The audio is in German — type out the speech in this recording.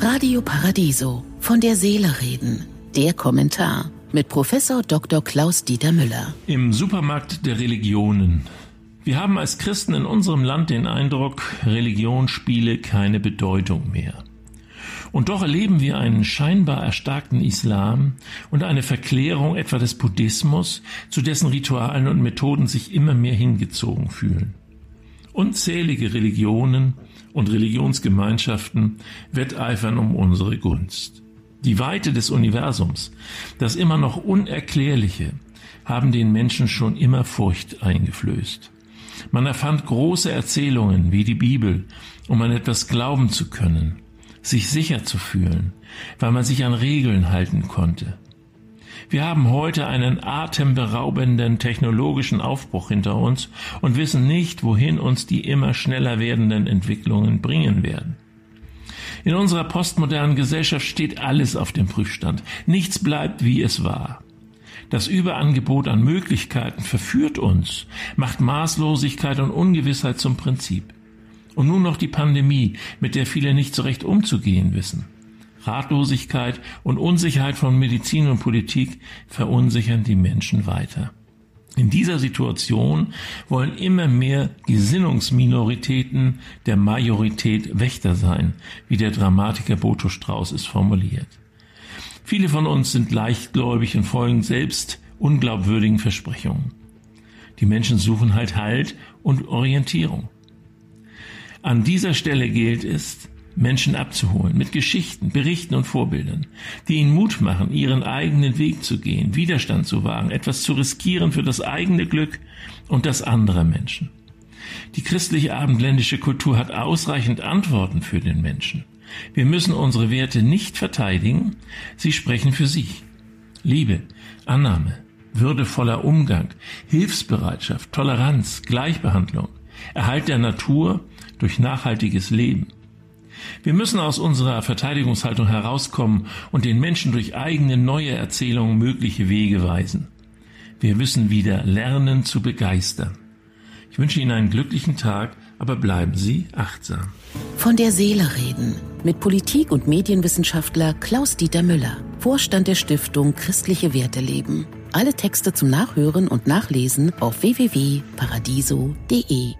Radio Paradiso von der Seele reden. Der Kommentar mit Professor Dr. Klaus Dieter Müller. Im Supermarkt der Religionen. Wir haben als Christen in unserem Land den Eindruck, Religion spiele keine Bedeutung mehr. Und doch erleben wir einen scheinbar erstarkten Islam und eine Verklärung etwa des Buddhismus, zu dessen Ritualen und Methoden sich immer mehr hingezogen fühlen. Unzählige Religionen und Religionsgemeinschaften wetteifern um unsere Gunst. Die Weite des Universums, das immer noch Unerklärliche, haben den Menschen schon immer Furcht eingeflößt. Man erfand große Erzählungen wie die Bibel, um an etwas glauben zu können, sich sicher zu fühlen, weil man sich an Regeln halten konnte. Wir haben heute einen atemberaubenden technologischen Aufbruch hinter uns und wissen nicht, wohin uns die immer schneller werdenden Entwicklungen bringen werden. In unserer postmodernen Gesellschaft steht alles auf dem Prüfstand. Nichts bleibt, wie es war. Das Überangebot an Möglichkeiten verführt uns, macht Maßlosigkeit und Ungewissheit zum Prinzip. Und nun noch die Pandemie, mit der viele nicht so recht umzugehen wissen. Ratlosigkeit und Unsicherheit von Medizin und Politik verunsichern die Menschen weiter. In dieser Situation wollen immer mehr Gesinnungsminoritäten der Majorität Wächter sein, wie der Dramatiker Boto Strauß es formuliert. Viele von uns sind leichtgläubig und folgen selbst unglaubwürdigen Versprechungen. Die Menschen suchen halt Halt und Orientierung. An dieser Stelle gilt es, Menschen abzuholen mit Geschichten, Berichten und Vorbildern, die ihnen Mut machen, ihren eigenen Weg zu gehen, Widerstand zu wagen, etwas zu riskieren für das eigene Glück und das anderer Menschen. Die christliche abendländische Kultur hat ausreichend Antworten für den Menschen. Wir müssen unsere Werte nicht verteidigen, sie sprechen für sich. Liebe, Annahme, würdevoller Umgang, Hilfsbereitschaft, Toleranz, Gleichbehandlung, Erhalt der Natur durch nachhaltiges Leben – wir müssen aus unserer Verteidigungshaltung herauskommen und den Menschen durch eigene neue Erzählungen mögliche Wege weisen. Wir müssen wieder lernen zu begeistern. Ich wünsche Ihnen einen glücklichen Tag, aber bleiben Sie achtsam. Von der Seele reden mit Politik- und Medienwissenschaftler Klaus-Dieter Müller, Vorstand der Stiftung Christliche Werte leben. Alle Texte zum Nachhören und Nachlesen auf www.paradiso.de.